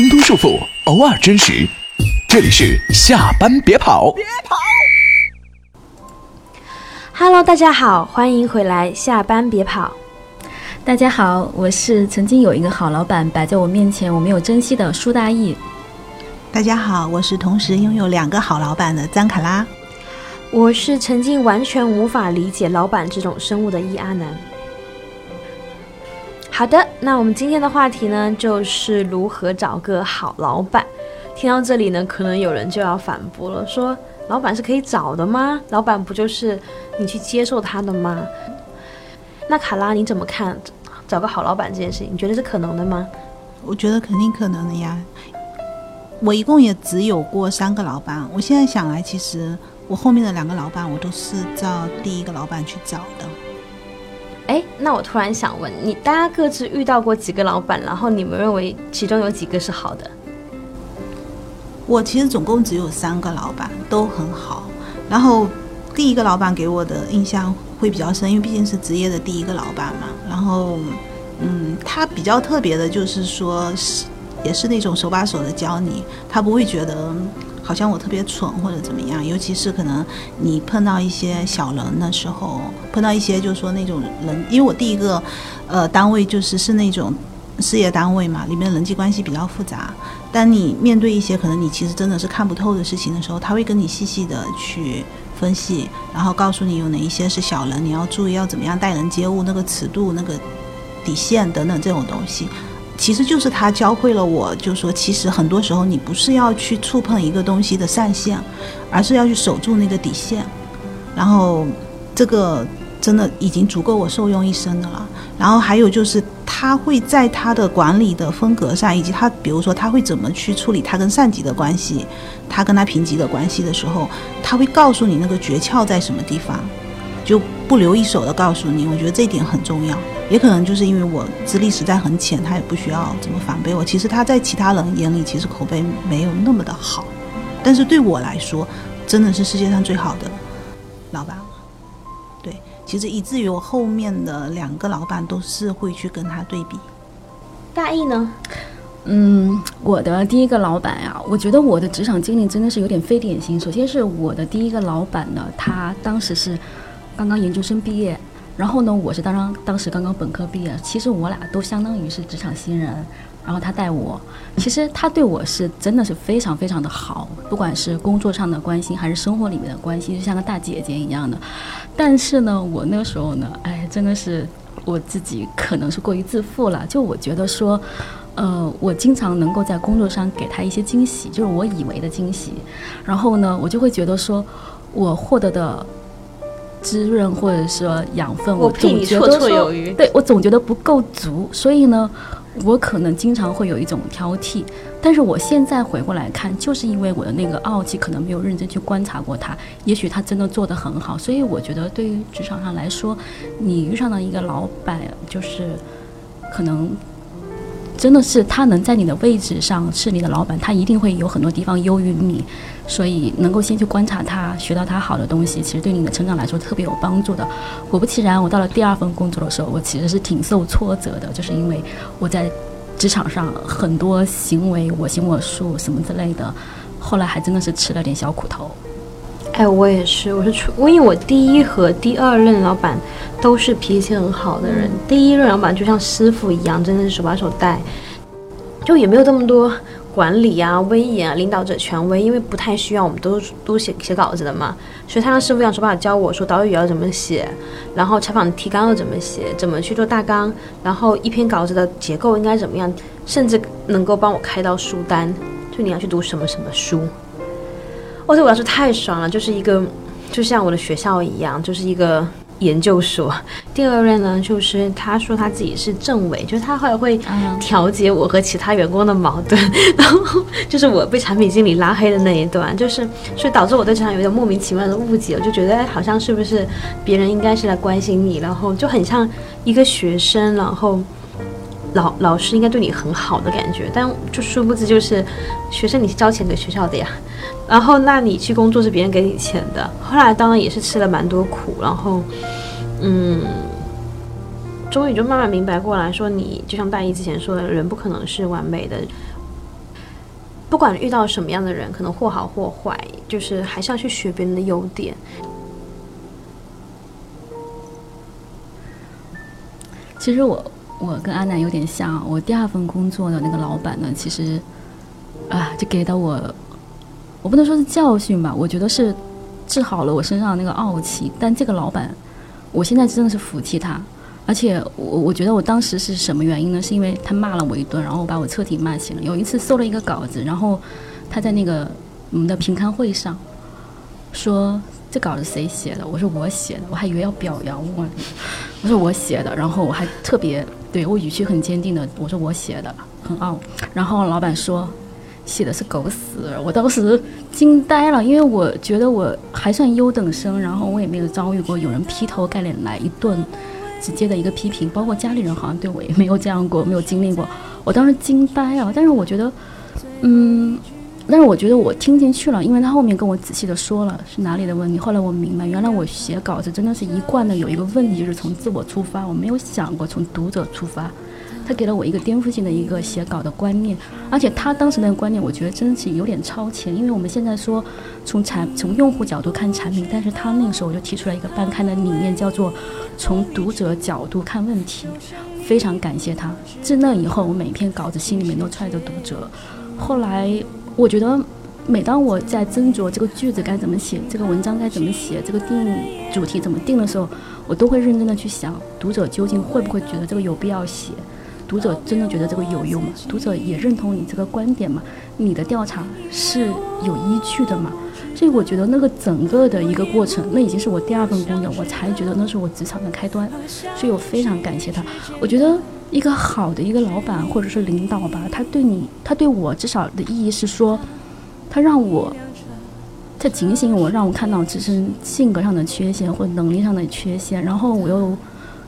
挣脱束缚，偶尔真实。这里是下班别跑，别跑。Hello，大家好，欢迎回来，下班别跑。大家好，我是曾经有一个好老板摆在我面前，我没有珍惜的舒大义。大家好，我是同时拥有两个好老板的张卡拉。我是曾经完全无法理解老板这种生物的易阿南。好的，那我们今天的话题呢，就是如何找个好老板。听到这里呢，可能有人就要反驳了，说老板是可以找的吗？老板不就是你去接受他的吗？那卡拉你怎么看找个好老板这件事情？你觉得是可能的吗？我觉得肯定可能的呀。我一共也只有过三个老板，我现在想来，其实我后面的两个老板，我都是照第一个老板去找的。哎，那我突然想问你，大家各自遇到过几个老板？然后你们认为其中有几个是好的？我其实总共只有三个老板，都很好。然后第一个老板给我的印象会比较深，因为毕竟是职业的第一个老板嘛。然后，嗯，他比较特别的就是说是。也是那种手把手的教你，他不会觉得好像我特别蠢或者怎么样。尤其是可能你碰到一些小人的时候，碰到一些就是说那种人，因为我第一个呃单位就是是那种事业单位嘛，里面人际关系比较复杂。当你面对一些可能你其实真的是看不透的事情的时候，他会跟你细细的去分析，然后告诉你有哪一些是小人，你要注意要怎么样待人接物，那个尺度、那个底线等等这种东西。其实就是他教会了我，就说其实很多时候你不是要去触碰一个东西的上限，而是要去守住那个底线。然后这个真的已经足够我受用一生的了。然后还有就是他会在他的管理的风格上，以及他比如说他会怎么去处理他跟上级的关系，他跟他平级的关系的时候，他会告诉你那个诀窍在什么地方，就不留一手的告诉你。我觉得这一点很重要。也可能就是因为我资历实在很浅，他也不需要怎么反背我。其实他在其他人眼里，其实口碑没有那么的好，但是对我来说，真的是世界上最好的老板了。对，其实以至于我后面的两个老板都是会去跟他对比。大意呢？嗯，我的第一个老板呀，我觉得我的职场经历真的是有点非典型。首先是我的第一个老板呢，他当时是刚刚研究生毕业。然后呢，我是当当当时刚刚本科毕业，其实我俩都相当于是职场新人。然后他带我，其实他对我是真的是非常非常的好，不管是工作上的关心还是生活里面的关心，就像个大姐姐一样的。但是呢，我那个时候呢，哎，真的是我自己可能是过于自负了。就我觉得说，呃，我经常能够在工作上给他一些惊喜，就是我以为的惊喜。然后呢，我就会觉得说，我获得的。滋润或者说养分，我总觉得说，对我总觉得不够足，所以呢，我可能经常会有一种挑剔。但是我现在回过来看，就是因为我的那个傲气，可能没有认真去观察过他。也许他真的做得很好，所以我觉得对于职场上来说，你遇上了一个老板，就是可能。真的是他能在你的位置上是你的老板，他一定会有很多地方优于你，所以能够先去观察他，学到他好的东西，其实对你的成长来说特别有帮助的。果不其然，我到了第二份工作的时候，我其实是挺受挫折的，就是因为我在职场上很多行为我行我素什么之类的，后来还真的是吃了点小苦头。哎，我也是，我是出，因为我第一和第二任老板都是脾气很好的人。第一任老板就像师傅一样，真的是手把手带，就也没有这么多管理啊、威严啊、领导者权威，因为不太需要，我们都都写写稿子的嘛。所以他让师傅一样手把手教我说导语要怎么写，然后采访提纲要怎么写，怎么去做大纲，然后一篇稿子的结构应该怎么样，甚至能够帮我开到书单，就你要去读什么什么书。我对我来说太爽了，就是一个，就像我的学校一样，就是一个研究所。第二任呢，就是他说他自己是政委，就是他后来会调节我和其他员工的矛盾，然后就是我被产品经理拉黑的那一段，就是所以导致我对职场有点莫名其妙的误解，我就觉得好像是不是别人应该是来关心你，然后就很像一个学生，然后。老老师应该对你很好的感觉，但就殊不知就是学生你是交钱给学校的呀，然后那你去工作是别人给你钱的。后来当然也是吃了蛮多苦，然后嗯，终于就慢慢明白过来说，你就像大一之前说的，人不可能是完美的。不管遇到什么样的人，可能或好或坏，就是还是要去学别人的优点。其实我我跟阿南有点像，我第二份工作的那个老板呢，其实啊，就给到我，我不能说是教训吧，我觉得是治好了我身上那个傲气。但这个老板，我现在真的是服气他，而且我我觉得我当时是什么原因呢？是因为他骂了我一顿，然后把我彻底骂醒了。有一次搜了一个稿子，然后他在那个我们的评刊会上说。这稿子谁写的？我说我写的，我还以为要表扬我呢。我说我写的，然后我还特别对我语气很坚定的，我说我写的，很傲。然后老板说写的是狗屎，我当时惊呆了，因为我觉得我还算优等生，然后我也没有遭遇过有人劈头盖脸来一顿直接的一个批评，包括家里人好像对我也没有这样过，没有经历过。我当时惊呆了，但是我觉得，嗯。但是我觉得我听进去了，因为他后面跟我仔细的说了是哪里的问题。后来我明白，原来我写稿子真的是一贯的有一个问题，就是从自我出发，我没有想过从读者出发。他给了我一个颠覆性的一个写稿的观念，而且他当时那个观念，我觉得真是有点超前。因为我们现在说从产从用户角度看产品，但是他那个时候我就提出来一个半刊的理念，叫做从读者角度看问题。非常感谢他。自那以后，我每篇稿子心里面都揣着读者。后来。我觉得，每当我在斟酌这个句子该怎么写，这个文章该怎么写，这个定主题怎么定的时候，我都会认真的去想，读者究竟会不会觉得这个有必要写？读者真的觉得这个有用吗？读者也认同你这个观点吗？你的调查是有依据的吗？所以我觉得那个整个的一个过程，那已经是我第二份工作，我才觉得那是我职场的开端。所以我非常感谢他。我觉得。一个好的一个老板或者是领导吧，他对你，他对我至少的意义是说，他让我，他警醒我，让我看到自身性格上的缺陷或者能力上的缺陷，然后我又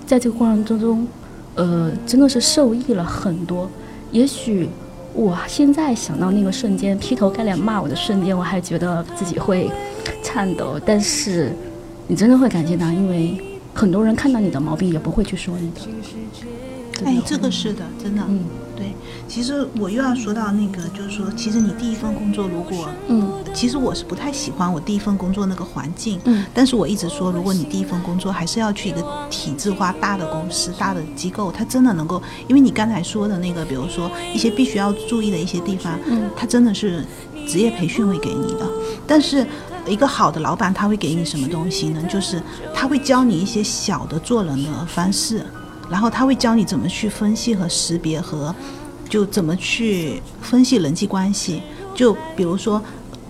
在这个过程当中，呃，真的是受益了很多。也许我现在想到那个瞬间劈头盖脸骂我的瞬间，我还觉得自己会颤抖。但是你真的会感谢他，因为很多人看到你的毛病也不会去说你的。哎，这个是的，真的，嗯，对。其实我又要说到那个，就是说，其实你第一份工作，如果，嗯，其实我是不太喜欢我第一份工作那个环境，嗯，但是我一直说，如果你第一份工作还是要去一个体制化大的公司、大的机构，它真的能够，因为你刚才说的那个，比如说一些必须要注意的一些地方，嗯，它真的是职业培训会给你的。但是一个好的老板他会给你什么东西呢？就是他会教你一些小的做人的方式。然后他会教你怎么去分析和识别，和就怎么去分析人际关系。就比如说，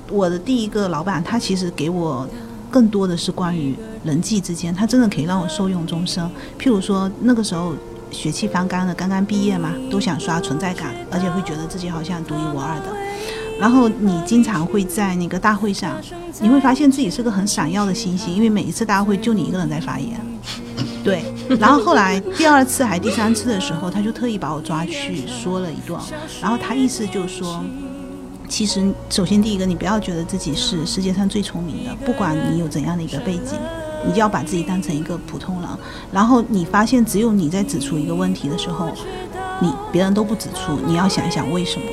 我的第一个老板，他其实给我更多的是关于人际之间，他真的可以让我受用终生。譬如说，那个时候血气方刚的，刚刚毕业嘛，都想刷存在感，而且会觉得自己好像独一无二的。然后你经常会在那个大会上，你会发现自己是个很闪耀的星星，因为每一次大会就你一个人在发言。对，然后后来第二次还第三次的时候，他就特意把我抓去说了一段，然后他意思就是说，其实首先第一个，你不要觉得自己是世界上最聪明的，不管你有怎样的一个背景，你就要把自己当成一个普通人。然后你发现只有你在指出一个问题的时候，你别人都不指出，你要想一想为什么。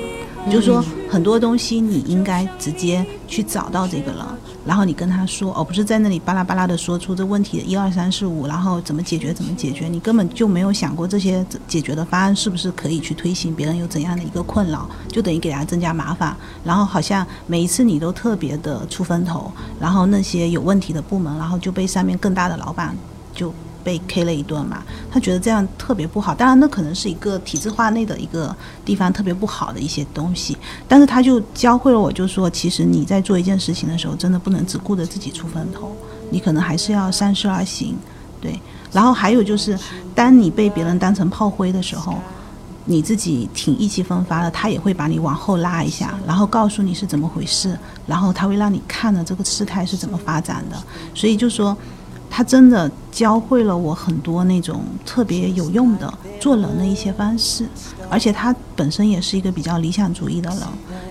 就是说，很多东西你应该直接去找到这个人，然后你跟他说，而不是在那里巴拉巴拉的说出这问题的一二三四五，然后怎么解决怎么解决，你根本就没有想过这些解决的方案是不是可以去推行，别人有怎样的一个困扰，就等于给他增加麻烦，然后好像每一次你都特别的出风头，然后那些有问题的部门，然后就被上面更大的老板就。被 K 了一顿嘛，他觉得这样特别不好。当然，那可能是一个体制化内的一个地方特别不好的一些东西。但是他就教会了我，就说其实你在做一件事情的时候，真的不能只顾着自己出风头，你可能还是要三思而行。对，然后还有就是，当你被别人当成炮灰的时候，你自己挺意气风发的，他也会把你往后拉一下，然后告诉你是怎么回事，然后他会让你看了这个事态是怎么发展的。所以就说。他真的教会了我很多那种特别有用的做人的一些方式，而且他本身也是一个比较理想主义的人，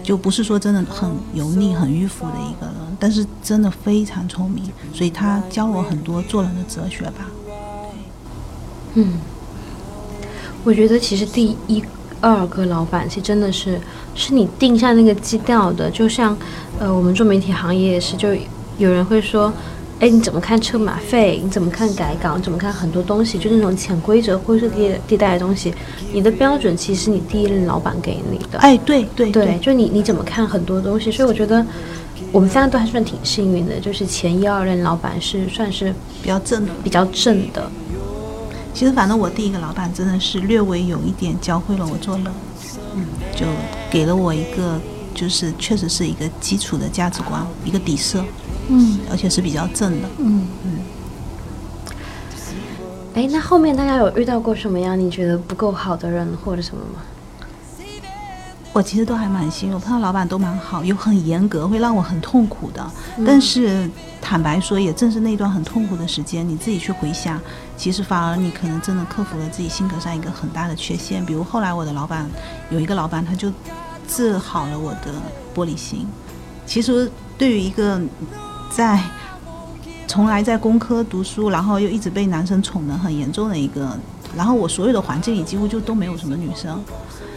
就不是说真的很油腻、很迂腐的一个人，但是真的非常聪明，所以他教我很多做人的哲学吧。嗯，我觉得其实第一二个老板，其实真的是是你定下那个基调的。就像呃，我们做媒体行业也是，就有人会说，哎，你怎么看车马费？你怎么看改稿？你怎么看很多东西？就那种潜规则、灰色地地带的东西，你的标准其实你第一任老板给你的。哎，对对对，就你你怎么看很多东西？所以我觉得我们三个都还算挺幸运的，就是前一二任老板是算是比较正的，比较正的。其实，反正我第一个老板真的是略微有一点教会了我做人，嗯，就给了我一个，就是确实是一个基础的价值观，一个底色，嗯，而且是比较正的，嗯嗯。哎，那后面大家有遇到过什么样你觉得不够好的人或者什么吗？我其实都还蛮幸运，我碰到老板都蛮好，有很严格，会让我很痛苦的。但是坦白说，也正是那段很痛苦的时间，你自己去回想，其实反而你可能真的克服了自己性格上一个很大的缺陷。比如后来我的老板有一个老板，他就治好了我的玻璃心。其实对于一个在从来在工科读书，然后又一直被男生宠得很严重的一个，然后我所有的环境里几乎就都没有什么女生。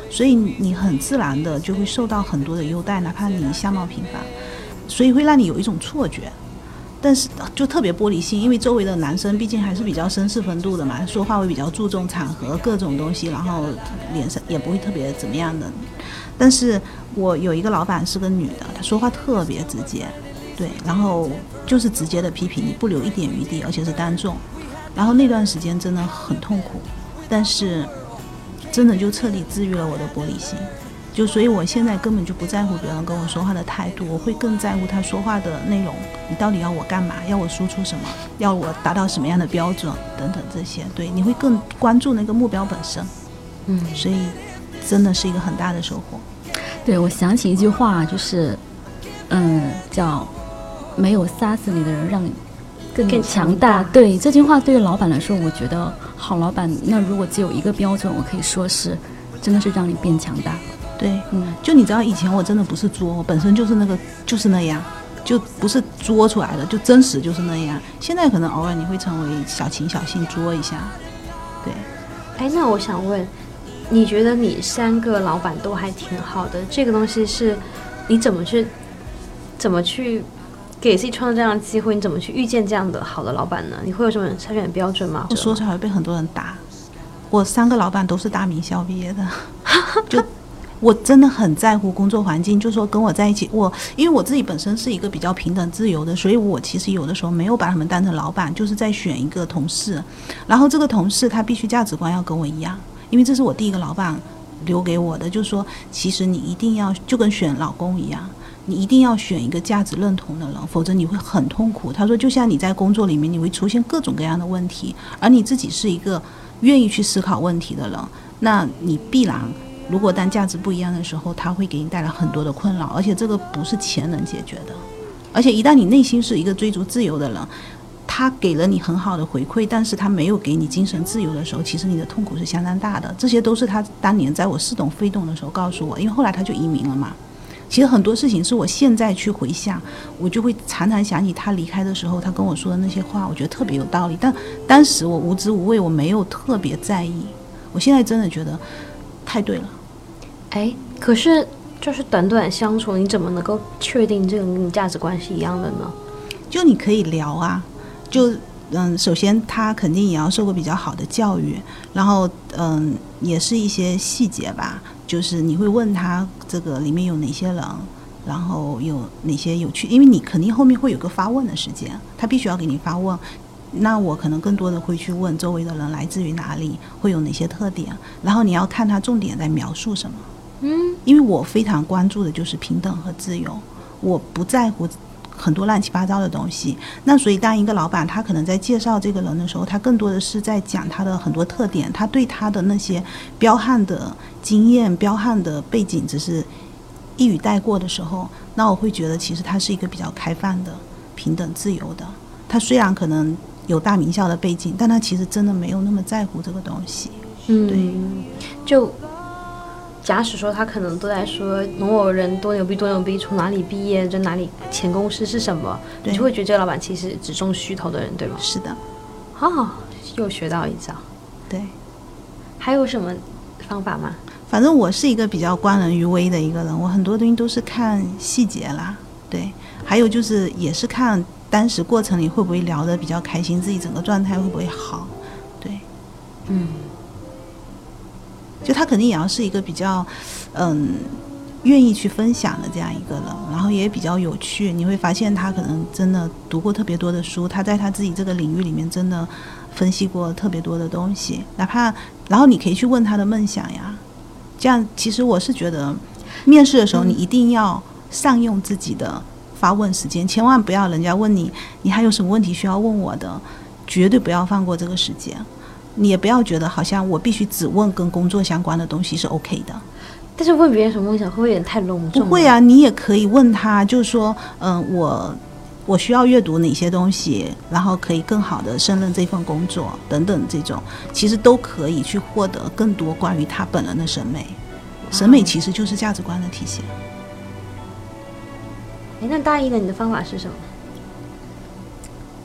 所以你很自然的就会受到很多的优待，哪怕你相貌平凡，所以会让你有一种错觉。但是就特别玻璃心，因为周围的男生毕竟还是比较绅士风度的嘛，说话会比较注重场合各种东西，然后脸上也不会特别怎么样的。但是我有一个老板是个女的，她说话特别直接，对，然后就是直接的批评你，不留一点余地，而且是当众。然后那段时间真的很痛苦，但是。真的就彻底治愈了我的玻璃心，就所以我现在根本就不在乎别人跟我说话的态度，我会更在乎他说话的内容。你到底要我干嘛？要我输出什么？要我达到什么样的标准？等等这些，对，你会更关注那个目标本身。嗯，所以真的是一个很大的收获。对，我想起一句话，就是，嗯，叫“没有杀死你的人，让你更强大”。对这句话，对于老板来说，我觉得。好老板，那如果只有一个标准，我可以说是，真的是让你变强大。对，嗯，就你知道以前我真的不是作，我本身就是那个就是那样，就不是作出来的，就真实就是那样。现在可能偶尔你会成为小情小性作一下，对。哎，那我想问，你觉得你三个老板都还挺好的，这个东西是你怎么去怎么去？给自己创造这样的机会，你怎么去遇见这样的好的老板呢？你会有什么筛选标准吗？我说出来会被很多人打。我三个老板都是大名校毕业的，就我真的很在乎工作环境。就说跟我在一起，我因为我自己本身是一个比较平等自由的，所以我其实有的时候没有把他们当成老板，就是在选一个同事。然后这个同事他必须价值观要跟我一样，因为这是我第一个老板留给我的，就是说其实你一定要就跟选老公一样。你一定要选一个价值认同的人，否则你会很痛苦。他说，就像你在工作里面，你会出现各种各样的问题，而你自己是一个愿意去思考问题的人，那你必然，如果当价值不一样的时候，他会给你带来很多的困扰，而且这个不是钱能解决的。而且一旦你内心是一个追逐自由的人，他给了你很好的回馈，但是他没有给你精神自由的时候，其实你的痛苦是相当大的。这些都是他当年在我似懂非懂的时候告诉我，因为后来他就移民了嘛。其实很多事情是我现在去回想，我就会常常想起他离开的时候，他跟我说的那些话，我觉得特别有道理。但当时我无知无畏，我没有特别在意。我现在真的觉得太对了。哎，可是就是短短相处，你怎么能够确定这个跟你价值观是一样的呢？就你可以聊啊，就嗯，首先他肯定也要受过比较好的教育，然后嗯，也是一些细节吧。就是你会问他这个里面有哪些人，然后有哪些有趣，因为你肯定后面会有个发问的时间，他必须要给你发问。那我可能更多的会去问周围的人来自于哪里，会有哪些特点，然后你要看他重点在描述什么。嗯，因为我非常关注的就是平等和自由，我不在乎。很多乱七八糟的东西，那所以当一个老板，他可能在介绍这个人的时候，他更多的是在讲他的很多特点，他对他的那些彪悍的经验、彪悍的背景，只是一语带过的时候，那我会觉得其实他是一个比较开放的、平等、自由的。他虽然可能有大名校的背景，但他其实真的没有那么在乎这个东西。嗯，对，就。假使说他可能都在说某某人多牛逼多牛逼，从哪里毕业，在哪里前公司是什么，你就会觉得这个老板其实只重虚头的人，对吗？是的。哦，又学到一招。对。还有什么方法吗？反正我是一个比较观人于微的一个人，我很多东西都是看细节啦，对，还有就是也是看当时过程里会不会聊得比较开心，自己整个状态会不会好，对，嗯，就他肯定也要是一个比较，嗯，愿意去分享的这样一个人，然后也比较有趣。你会发现他可能真的读过特别多的书，他在他自己这个领域里面真的分析过特别多的东西。哪怕，然后你可以去问他的梦想呀。这样，其实我是觉得，面试的时候你一定要善用自己的发问时间，千万不要人家问你，你还有什么问题需要问我的，绝对不要放过这个时间。你也不要觉得好像我必须只问跟工作相关的东西是 OK 的。但是问别人什么梦想会不会有点太隆重？不会啊，你也可以问他，就是说，嗯，我我需要阅读哪些东西，然后可以更好的胜任这份工作等等，这种其实都可以去获得更多关于他本人的审美。审美其实就是价值观的体现。哎，那大一的你的方法是什么？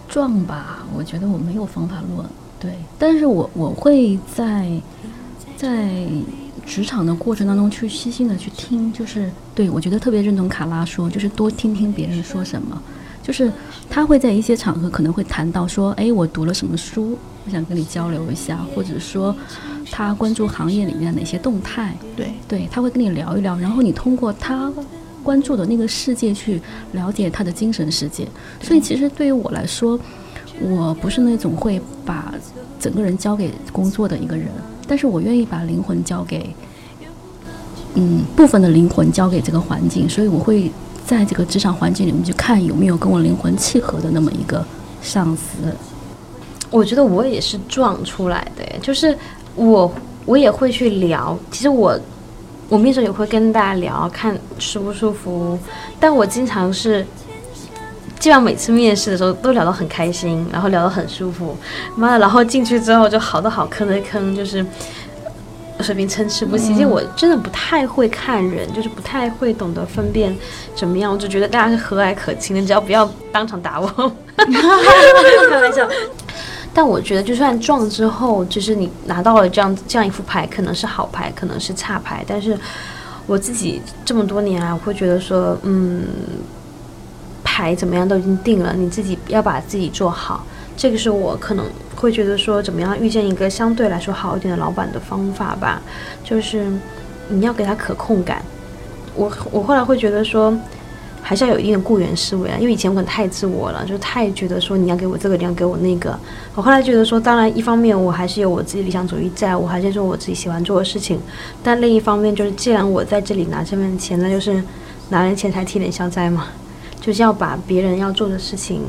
撞吧，我觉得我没有方法论，对，但是我我会在在职场的过程当中去细心的去听，就是对我觉得特别认同卡拉说，就是多听听别人说什么，就是他会在一些场合可能会谈到说，哎，我读了什么书，我想跟你交流一下，或者说他关注行业里面的哪些动态，对，对他会跟你聊一聊，然后你通过他关注的那个世界去了解他的精神世界。所以其实对于我来说，我不是那种会把整个人交给工作的一个人，但是我愿意把灵魂交给，嗯，部分的灵魂交给这个环境，所以我会在这个职场环境里面去看有没有跟我灵魂契合的那么一个上司。我觉得我也是撞出来的，就是我我也会去聊。其实我我面试也会跟大家聊，看舒不舒服。但我经常是，基本上每次面试的时候都聊得很开心，然后聊得很舒服。妈的，然后进去之后就好多好坑的坑，就是水平参差不齐。其实我真的不太会看人，就是不太会懂得分辨怎么样。我就觉得大家是和蔼可亲的，只要不要当场打我。开玩笑。但我觉得，就算撞之后，就是你拿到了这样这样一副牌，可能是好牌，可能是差牌。但是我自己这么多年来，我会觉得说，嗯，牌怎么样都已经定了，你自己要把自己做好。这个是我可能会觉得说，怎么样遇见一个相对来说好一点的老板的方法吧，就是你要给他可控感。我我后来会觉得说。还是要有一定的雇员思维啊，因为以前我可能太自我了，就太觉得说你要给我这个，你要给我那个。我后来觉得说，当然一方面我还是有我自己理想主义在，我还是做我自己喜欢做的事情。但另一方面就是，既然我在这里拿这份钱，那就是拿人钱财替人消灾嘛，就是要把别人要做的事情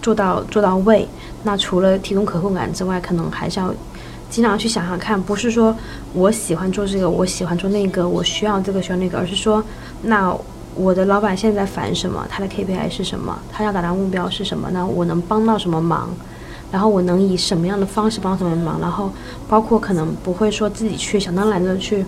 做到做到位。那除了提供可控感之外，可能还是要经常去想想看，不是说我喜欢做这个，我喜欢做那个，我需要这个需要那个，而是说那。我的老板现在烦什么？他的 KPI 是什么？他要达到目标是什么呢？我能帮到什么忙？然后我能以什么样的方式帮什么忙？然后包括可能不会说自己去想当然的去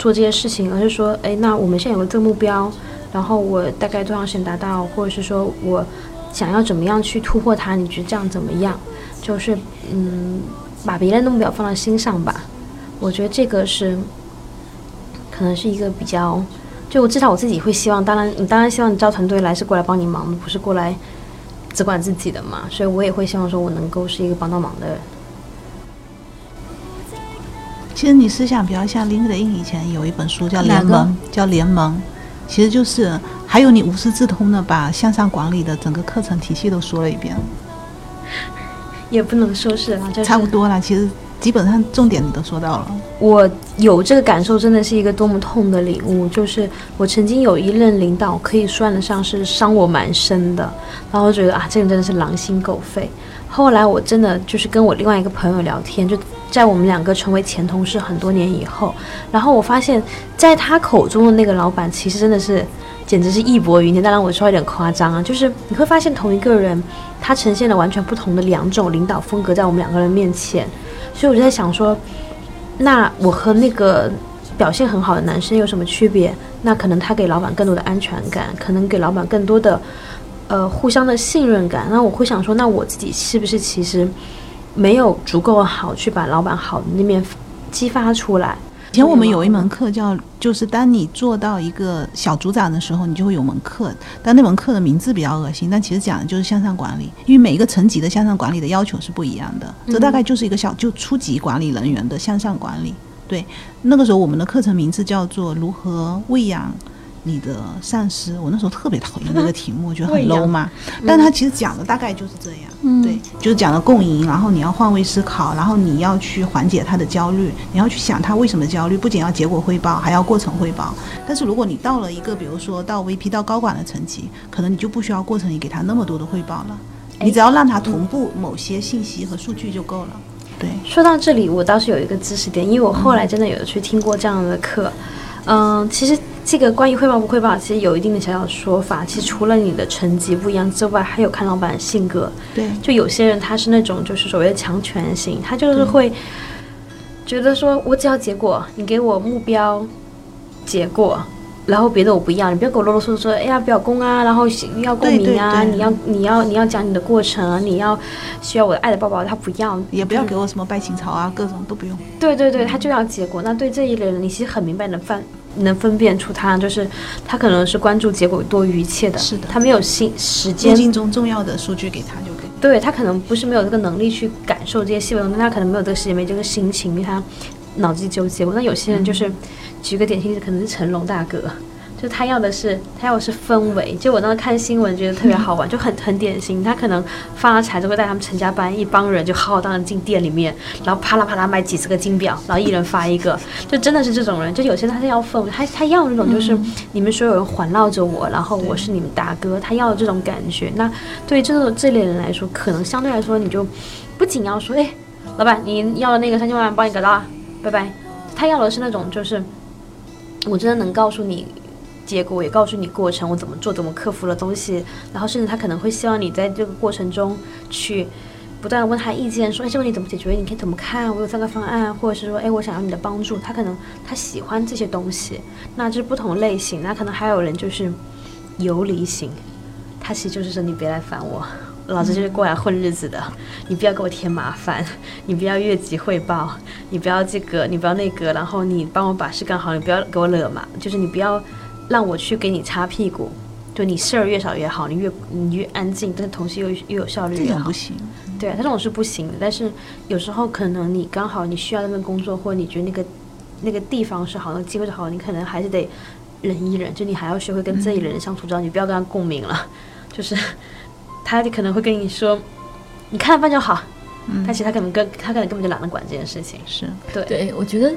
做这些事情，而是说，哎，那我们现在有个这个目标，然后我大概多长时间达到，或者是说我想要怎么样去突破它？你觉得这样怎么样？就是嗯，把别人的目标放在心上吧。我觉得这个是可能是一个比较。就我至少我自己会希望，当然你当然希望你招团队来是过来帮你忙的，不是过来只管自己的嘛。所以我也会希望说我能够是一个帮到忙的人。其实你思想比较像 LinkedIn 以前有一本书叫《联盟》，叫《联盟》，其实就是还有你无师自通的把向上管理的整个课程体系都说了一遍。也不能说是啊，差不多了，其实。基本上重点你都说到了。我有这个感受，真的是一个多么痛的领悟。就是我曾经有一任领导，可以算得上是伤我蛮深的。然后觉得啊，这个人真的是狼心狗肺。后来我真的就是跟我另外一个朋友聊天，就在我们两个成为前同事很多年以后，然后我发现，在他口中的那个老板，其实真的是简直是义薄云天。当然我说有点夸张啊，就是你会发现同一个人，他呈现了完全不同的两种领导风格在我们两个人面前。所以我就在想说，那我和那个表现很好的男生有什么区别？那可能他给老板更多的安全感，可能给老板更多的呃互相的信任感。那我会想说，那我自己是不是其实没有足够好去把老板好的那面激发出来？以前我们有一门课叫，就是当你做到一个小组长的时候，你就会有门课。但那门课的名字比较恶心，但其实讲的就是向上管理，因为每一个层级的向上管理的要求是不一样的。这大概就是一个小就初级管理人员的向上管理。对，那个时候我们的课程名字叫做如何喂养。你的上司，我那时候特别讨厌这个题目，我觉得很 low 嘛。但他其实讲的大概就是这样，对，就是讲的共赢，然后你要换位思考，然后你要去缓解他的焦虑，你要去想他为什么焦虑，不仅要结果汇报，还要过程汇报。但是如果你到了一个，比如说到 VP 到高管的层级，可能你就不需要过程你给他那么多的汇报了，你只要让他同步某些信息和数据就够了。对，说到这里，我倒是有一个知识点，因为我后来真的有去听过这样的课，嗯，其实。这个关于汇报不汇报，其实有一定的小小说法。其实除了你的成绩不一样之外，还有看老板的性格。对，就有些人他是那种就是所谓的强权型，他就是会觉得说我只要结果，你给我目标结果，然后别的我不要，你不要给我啰啰嗦嗦说，哎呀表功啊，然后要共鸣啊，你要你要你要讲你的过程啊，你要需要我的爱的抱抱，他不要，也不要给我什么拜情草啊，各种都不用。对对对，他就要结果。那对这一类人，你其实很明白你的犯。能分辨出他就是他可能是关注结果多于一切的，是的，他没有心时间。路径中重要的数据给他就可以。对他可能不是没有这个能力去感受这些细微的，他可能没有这个时间，没这个心情，因为他脑子里纠结。那有些人就是，举个典型例子，可能是成龙大哥。就他要的是，他要的是氛围。就我当时看新闻，觉得特别好玩，就很很典型。他可能发了财，就会带他们成家班一帮人就浩浩荡荡进店里面，然后啪啦啪啦买几十个金表，然后一人发一个，就真的是这种人。就有些他是要氛围，他他要那种就是你们所有人环绕着我，然后我是你们大哥，他要这种感觉。那对于这种这类人来说，可能相对来说你就不仅要说，哎，老板你要的那个三千万帮你搞到了，拜拜。他要的是那种就是我真的能告诉你。结果也告诉你过程，我怎么做，怎么克服了东西，然后甚至他可能会希望你在这个过程中去不断问他意见，说哎这个问题怎么解决？你可以怎么看？我有三个方案，或者是说哎我想要你的帮助。他可能他喜欢这些东西，那这是不同类型。那可能还有人就是游离型，他其实就是说你别来烦我，老子就是过来混日子的，你不要给我添麻烦，你不要越级汇报，你不要这个，你不要那个，然后你帮我把事干好，你不要给我惹麻，就是你不要。让我去给你擦屁股，就你事儿越少越好，你越你越安静，但是同时又又有效率。这种不行，对，他这种是不行的。但是有时候可能你刚好你需要那份工作，或者你觉得那个那个地方是好，那个机会是好，你可能还是得忍一忍，就你还要学会跟这一类人相处，知道你不要跟他共鸣了。就是他可能会跟你说，你看着办就好，但其实他可能跟他可能根本就懒得管这件事情。是对，对我觉得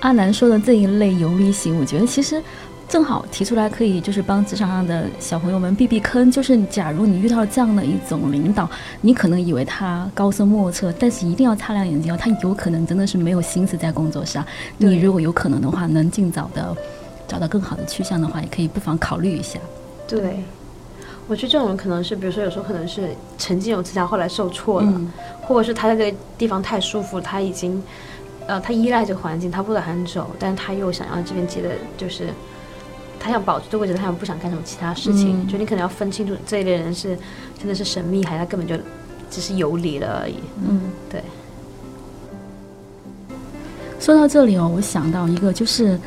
阿南说的这一类游离型，我觉得其实。正好提出来，可以就是帮职场上的小朋友们避避坑。就是假如你遇到这样的一种领导，你可能以为他高深莫测，但是一定要擦亮眼睛哦，他有可能真的是没有心思在工作上。你如果有可能的话，能尽早的找到更好的去向的话，也可以不妨考虑一下。对，我觉得这种人可能是，比如说有时候可能是曾经有思想，后来受挫了，或者是他在这个地方太舒服，他已经呃他依赖这个环境，他不敢走，但是他又想要这边接的就是。他想保住这个位置，他又不想干什么其他事情，就你可能要分清楚这一类人是真的是神秘，还是他根本就只是游离了而已。嗯，对。说到这里哦，我想到一个，就是，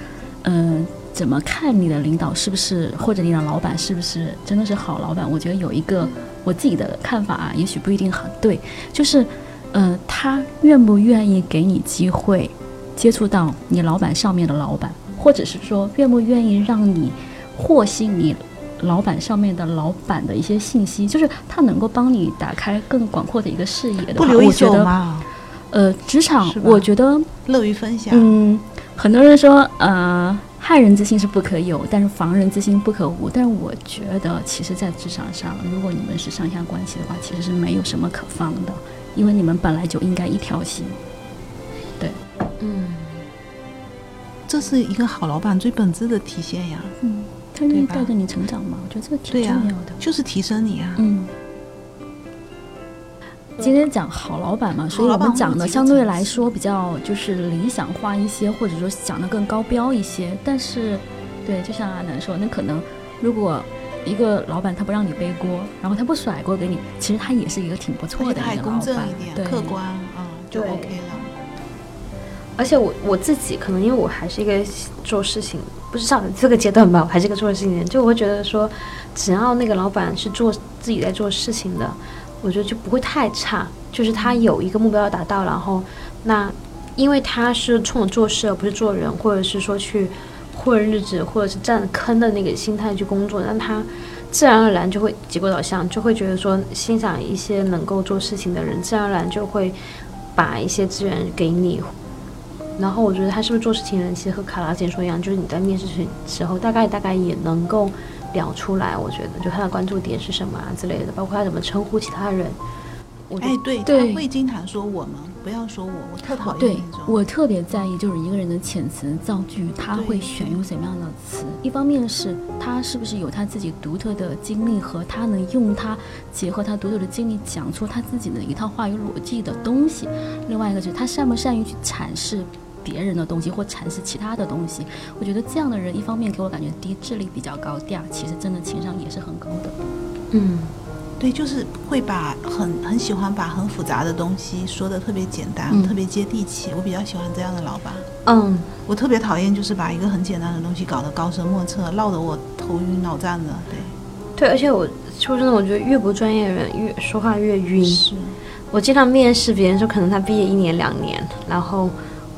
嗯，怎么看你的领导是不是，或者你的老板是不是真的是好老板？我觉得有一个我自己的看法啊，也许不一定很对，就是，呃，他愿不愿意给你机会接触到你老板上面的老板？或者是说，愿不愿意让你获悉你老板上面的老板的一些信息，就是他能够帮你打开更广阔的一个视野的话，我觉得，呃，职场我觉得乐于分享。嗯，很多人说，呃，害人之心是不可有，但是防人之心不可无。但是我觉得，其实，在职场上，如果你们是上下关系的话，其实是没有什么可放的，因为你们本来就应该一条心。对，嗯。这是一个好老板最本质的体现呀，嗯，他愿意带着你成长嘛？我觉得这个挺重要的，就是提升你啊。嗯，今天讲好老板嘛，所以我们讲的相对来说比较就是理想化一些，或者说讲的更高标一些。但是，对，就像阿南说，那可能如果一个老板他不让你背锅，然后他不甩锅给你，其实他也是一个挺不错的一个老板，对，客观啊，就 OK 了。而且我我自己可能因为我还是一个做事情不知道这个阶段吧，我还是一个做事情的人，就我会觉得说，只要那个老板是做自己在做事情的，我觉得就不会太差。就是他有一个目标要达到，然后那因为他是冲着做事而不是做人，或者是说去混日子，或者是占坑的那个心态去工作，那他自然而然就会结果导向，就会觉得说欣赏一些能够做事情的人，自然而然就会把一些资源给你。然后我觉得他是不是做事情人，其实和卡拉之前说一样，就是你在面试时时候大概大概也能够聊出来。我觉得就他的关注点是什么啊之类的，包括他怎么称呼其他人。我觉对，对他会经常说我们，不要说我，我特讨厌对那种。我特别在意，就是一个人的遣词造句，他会选用什么样的词。一方面是他是不是有他自己独特的经历和他能用他结合他独特的经历讲出他自己的一套话语逻辑的东西；另外一个就是他善不善于去阐释别人的东西或阐释其他的东西。我觉得这样的人，一方面给我感觉低智力比较高，第二其实真的情商也是很高的。嗯，对，就是会把很很喜欢把很复杂的东西说的特别简单，嗯特别接地气。我比较喜欢这样的老板。嗯，我特别讨厌就是把一个很简单的东西搞得高深莫测，闹得我头晕脑胀的。对，对，而且我说真的，我觉得越不专业的人越说话越晕。是，我经常面试别人说，可能他毕业一年两年，然后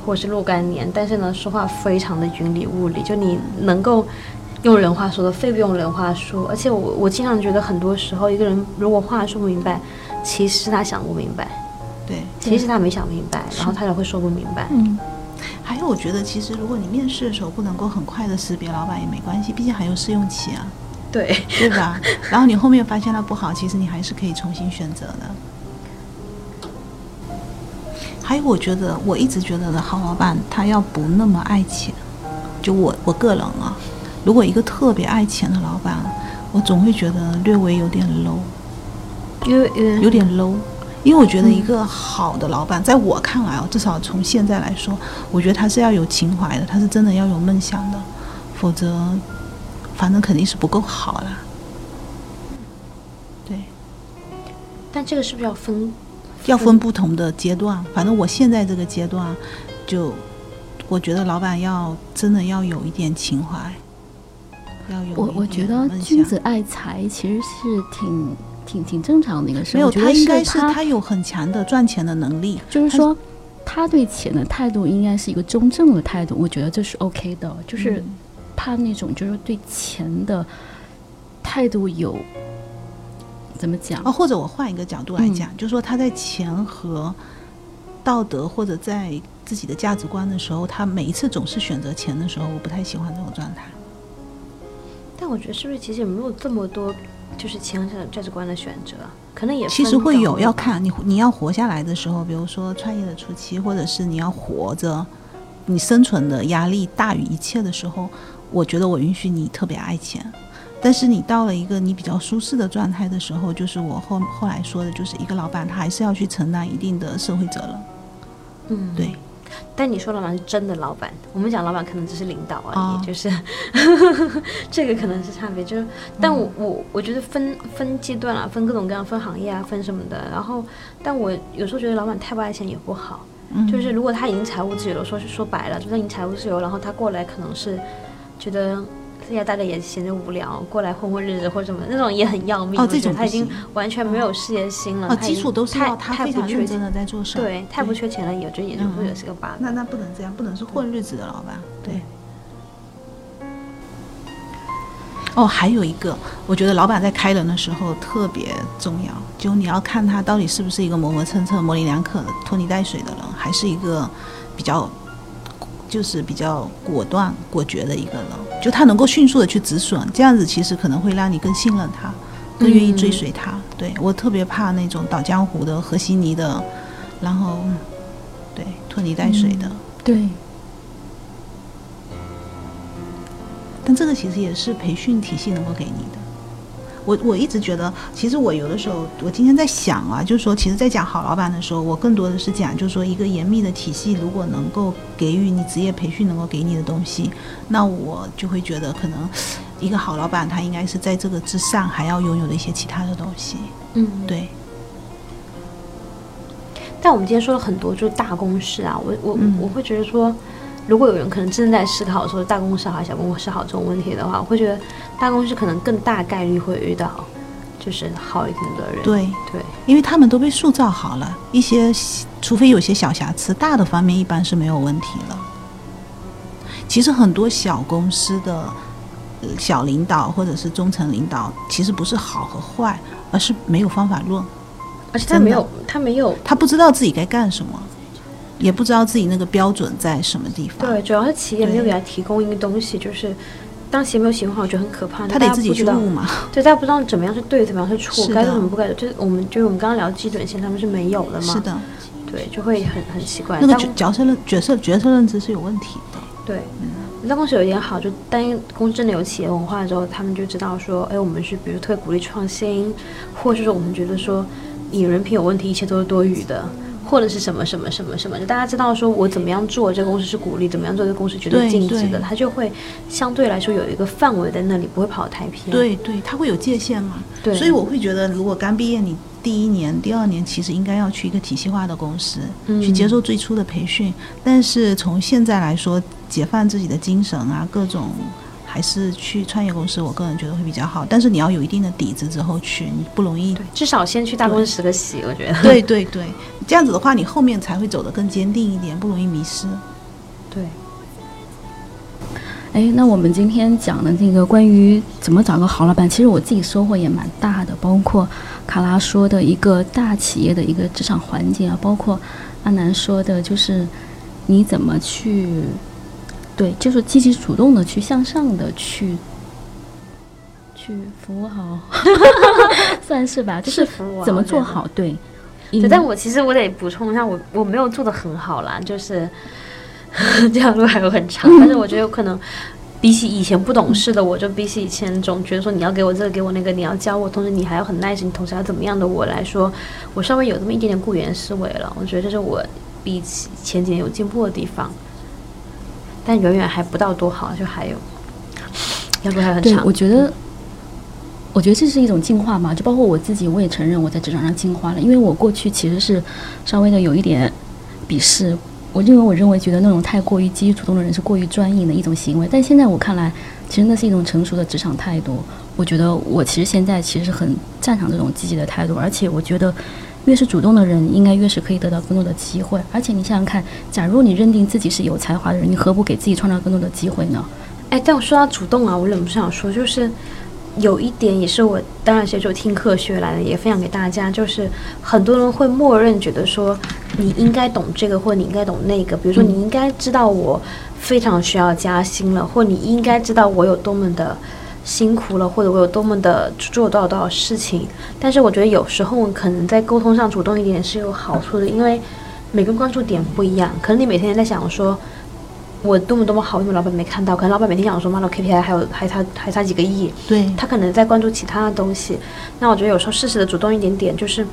或是若干年，但是呢，说话非常的云里雾里，就你能够用人话说的，非不用人话说。而且我我经常觉得，很多时候一个人如果话说不明白，其实是他想不明白，对。其实他没想明白，然后他才会说不明白。嗯，还有，我觉得其实如果你面试的时候不能够很快的识别老板也没关系，毕竟还有试用期啊，对，对吧？然后你后面发现他不好，其实你还是可以重新选择的。还有，我觉得我一直觉得的好老板，他要不那么爱钱。就我我个人啊，如果一个特别爱钱的老板，我总会觉得略微有点 low。因为因为有点 low，因为我觉得一个好的老板，在我看来哦，至少从现在来说，我觉得他是要有情怀的，他是真的要有梦想的，否则，反正肯定是不够好啦。对，但这个是不是要分？要分不同的阶段，反正我现在这个阶段，就我觉得老板要真的要有一点情怀，要有我我觉得君子爱财其实是挺挺挺正常的一个事。没有，他应该是他他有很强的赚钱的能力，就是说，他对钱的态度应该是一个中正的态度，我觉得这是 OK 的。就是嗯怕那种就是对钱的态度有怎么讲？啊，或者我换一个角度来讲，就是说他在钱和道德或者在自己的价值观的时候，他每一次总是选择钱的时候，我不太喜欢这种状态。但我觉得是不是其实也没有这么多，就是钱和价值观的选择，可能也其实会有，要看你你要活下来的时候，比如说创业的初期，或者是你要活着，你生存的压力大于一切的时候，我觉得我允许你特别爱钱。但是你到了一个你比较舒适的状态的时候，就是我后后来说的，就是一个老板他还是要去承担一定的社会责任。嗯，对，但你说老板是真的老板，我们讲老板可能只是领导而已，哦就是 这个可能是差别。就是，但我我我觉得分分阶段啊，分各种各样，分行业啊，分什么的。然后，但我有时候觉得老板太不爱钱也不好。嗯就是如果他已经财务自由了，说是说白了，就是他已经财务自由，然后他过来可能是觉得。现在大家也闲着无聊，过来混混日子或者什么，那种也很要命。哦这种他已经完全没有事业心了。哦，基础都是他非常认真的在做事。对，太不缺钱了，也觉得也就嗯会有是个 bug。那那不能这样，不能是混日子的老板。对。哦，还有一个，我觉得老板在开人的时候特别重要，就你要看他到底是不是一个磨磨蹭蹭、模棱两可的、拖泥带水的人，还是一个比较，就是比较果断、果决的一个人。就他能够迅速的去止损，这样子其实可能会让你更信任他，更愿意追随他。对我特别怕那种倒江湖的、和稀泥的，然后对拖泥带水的。对，但这个其实也是培训体系能够给你的。我我一直觉得，其实我有的时候，我今天在想啊，就是说，其实，在讲好老板的时候，我更多的是讲，就是说，一个严密的体系，如果能够给予你职业培训能够给你的东西，那我就会觉得，可能一个好老板，他应该是在这个之上还要拥有的一些其他的东西。嗯，对，但我们今天说了很多，就是大公式啊，我我、嗯我会觉得说，如果有人可能正在思考说大公司好小公司好这种问题的话，我会觉得大公司可能更大概率会遇到就是好一点的人。对，对因为他们都被塑造好了，一些除非有些小瑕疵，大的方面一般是没有问题了。其实很多小公司的呃小领导或者是中层领导，其实不是好和坏，而是没有方法论，而且他没有他没有他不知道自己该干什么，也不知道自己那个标准在什么地方。对，主要是企业没有给他提供一个东西，就是当企业没有喜欢好，我觉得很可怕。他得自己去悟嘛。对，大家不知道怎么样是对，怎么样是错，是该做什么不该做。就是我们就是我们刚刚聊基准线，他们是没有的嘛。是。的，对，就会很很奇怪。那个角角色认角色角色认知是有问题的。对，嗯那公司有一点好，就当公司真的有企业文化之后，他们就知道说，哎，我们是比如特别鼓励创新，或者是说我们觉得说你人品有问题，一切都是多余的。或者是什么什么什么什么，就大家知道说我怎么样做，这个公司是鼓励；怎么样做，这个公司绝对对禁止的，对它就会相对来说有一个范围在那里，不会跑得太偏。对对，他会有界限嘛。对，所以我会觉得，如果刚毕业，你第一年、第二年其实应该要去一个体系化的公司，嗯去接受最初的培训。但是从现在来说，解放自己的精神啊，各种还是去创业公司，我个人觉得会比较好。但是你要有一定的底子之后去，你不容易。对，至少先去大公司实个习，我觉得。对对对，这样子的话，你后面才会走得更坚定一点，不容易迷失。对，哎，那我们今天讲的这个关于怎么找个好老板，其实我自己收获也蛮大的，包括卡拉说的一个大企业的一个职场环境啊，包括阿南说的，就是你怎么去，对，就是积极主动的去向上的去 去服务好，算是吧，就是服务啊怎么做好，对。对，嗯但我其实我得补充一下，我我没有做的很好啦，就是 这条路还有很长，但是我觉得有可能。比起以前不懂事的我，就比起以前总觉得说你要给我这个给我那个，你要教我，同时你还要很 nice，你同时要怎么样的我来说，我稍微有这么一点点雇员思维了。我觉得这是我比起前几年有进步的地方，但远远还不到多好，就还有，要路还很对，长。我觉得，我觉得这是一种进化嘛，就包括我自己，我也承认我在职场上进化了，因为我过去其实是稍微的有一点鄙视，我认为我认为觉得那种太过于积极主动的人是过于专一的一种行为，但现在我看来，其实那是一种成熟的职场态度。我觉得我其实现在其实是很赞赏这种积极的态度，而且我觉得。越是主动的人，应该越是可以得到更多的机会。而且你想想看，假如你认定自己是有才华的人，你何不给自己创造更多的机会呢？哎，但我说到主动啊，我忍不住想说，就是有一点也是我当然是就听课学来的，也分享给大家，就是很多人会默认觉得说你应该懂这个，或你应该懂那个，比如说你应该知道我非常需要加薪了，或你应该知道我有多么的。辛苦了，或者我有多么的做多少多少事情，但是我觉得有时候可能在沟通上主动一点是有好处的，因为每个关注点不一样，可能你每天在想说，我多么多么好，为什么老板没看到？可能老板每天想说，妈的 KPI 还有还差还差几个亿，对，他可能在关注其他的东西。那我觉得有时候适时的主动一点点，就是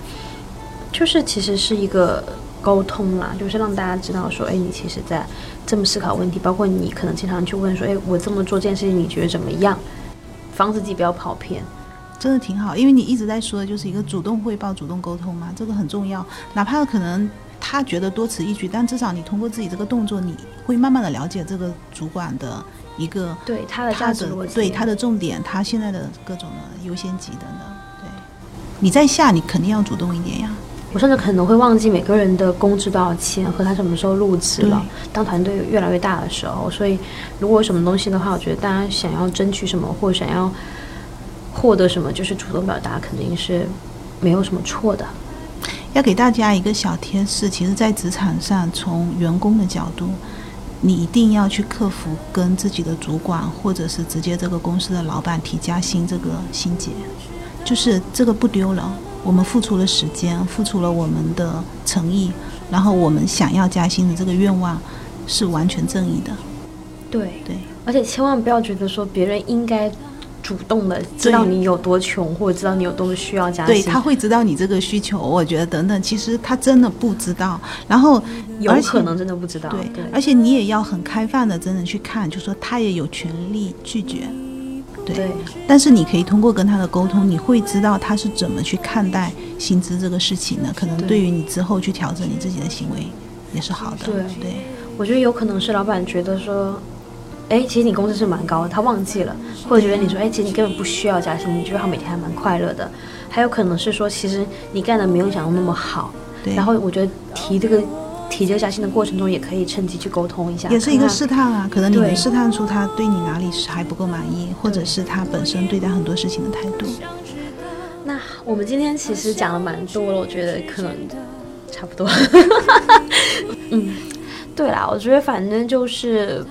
就是其实是一个沟通啦，就是让大家知道说，哎，你其实在这么思考问题，包括你可能经常去问说，哎，我这么做这件事情，你觉得怎么样？防止自己不要跑偏。真的挺好，因为你一直在说的就是一个主动汇报、主动沟通嘛，这个很重要。哪怕可能他觉得多此一举，但至少你通过自己这个动作，你会慢慢的了解这个主管的一个对他的他的价值对他的重点，他现在的各种的优先级等等。对，你在下，你肯定要主动一点呀。我甚至可能会忘记每个人的工资多少钱和他什么时候入职了。当团队越来越大的时候，所以如果有什么东西的话，我觉得大家想要争取什么或者想要获得什么，就是主动表达，肯定是没有什么错的。要给大家一个小贴士，其实，在职场上，从员工的角度，你一定要去克服跟自己的主管或者是直接这个公司的老板提加薪这个心结，就是这个不丢了。我们付出了时间，付出了我们的诚意，然后我们想要加薪的这个愿望是完全正义的。对对，而且千万不要觉得说别人应该主动的知道你有多穷，或者知道你有多么需要加薪。对，他会知道你这个需求，我觉得等等，其实他真的不知道。然后有可能真的不知道。对，对，而且你也要很开放的真的去看，就说他也有权利拒绝。对对但是你可以通过跟他的沟通，你会知道他是怎么去看待薪资这个事情的。可能对对于你之后去调整你自己的行为也是好的。对对我觉得有可能是老板觉得说，哎，其实你工资是蛮高的，他忘记了，或者觉得你说，哎，其实你根本不需要加薪，你觉得他每天还蛮快乐的。还有可能是说，其实你干的没有想的那么好。对，然后我觉得提这个提这个加薪的过程中，也可以趁机去沟通一下，也是一个试探啊，可能你能试探出他对你哪里是还不够满意，或者是他本身对待很多事情的态度。那我们今天其实讲了蛮多了，我觉得可能差不多。嗯，对啦，我觉得反正就是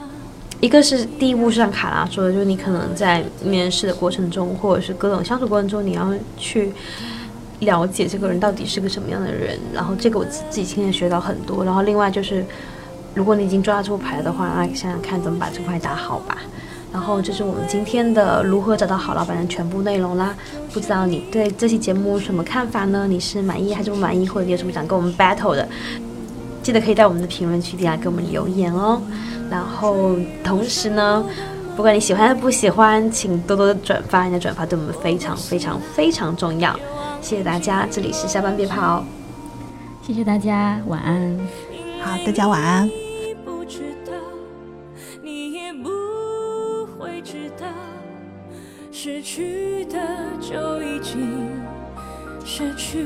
一个是第一步是像卡拉说的，就是你可能在面试的过程中，或者是各种相处过程中，你要去了解这个人到底是个什么样的人。然后这个我自己今天学到很多。然后另外就是，如果你已经抓住牌的话，那想想看怎么把这个牌打好吧。然后这是我们今天的如何找到好老板的全部内容啦。不知道你对这期节目有什么看法呢？你是满意还是不满意，或者你有什么想跟我们 battle 的？记得可以在我们的评论区底下给我们留言哦。然后同时呢，不管你喜欢不喜欢，请多多转发，你的转发对我们非常非常非常重要。谢谢大家，这里是下班别跑。谢谢大家，晚安。好，大家晚安。你不知道，你也不会知道，失去的就已经失去。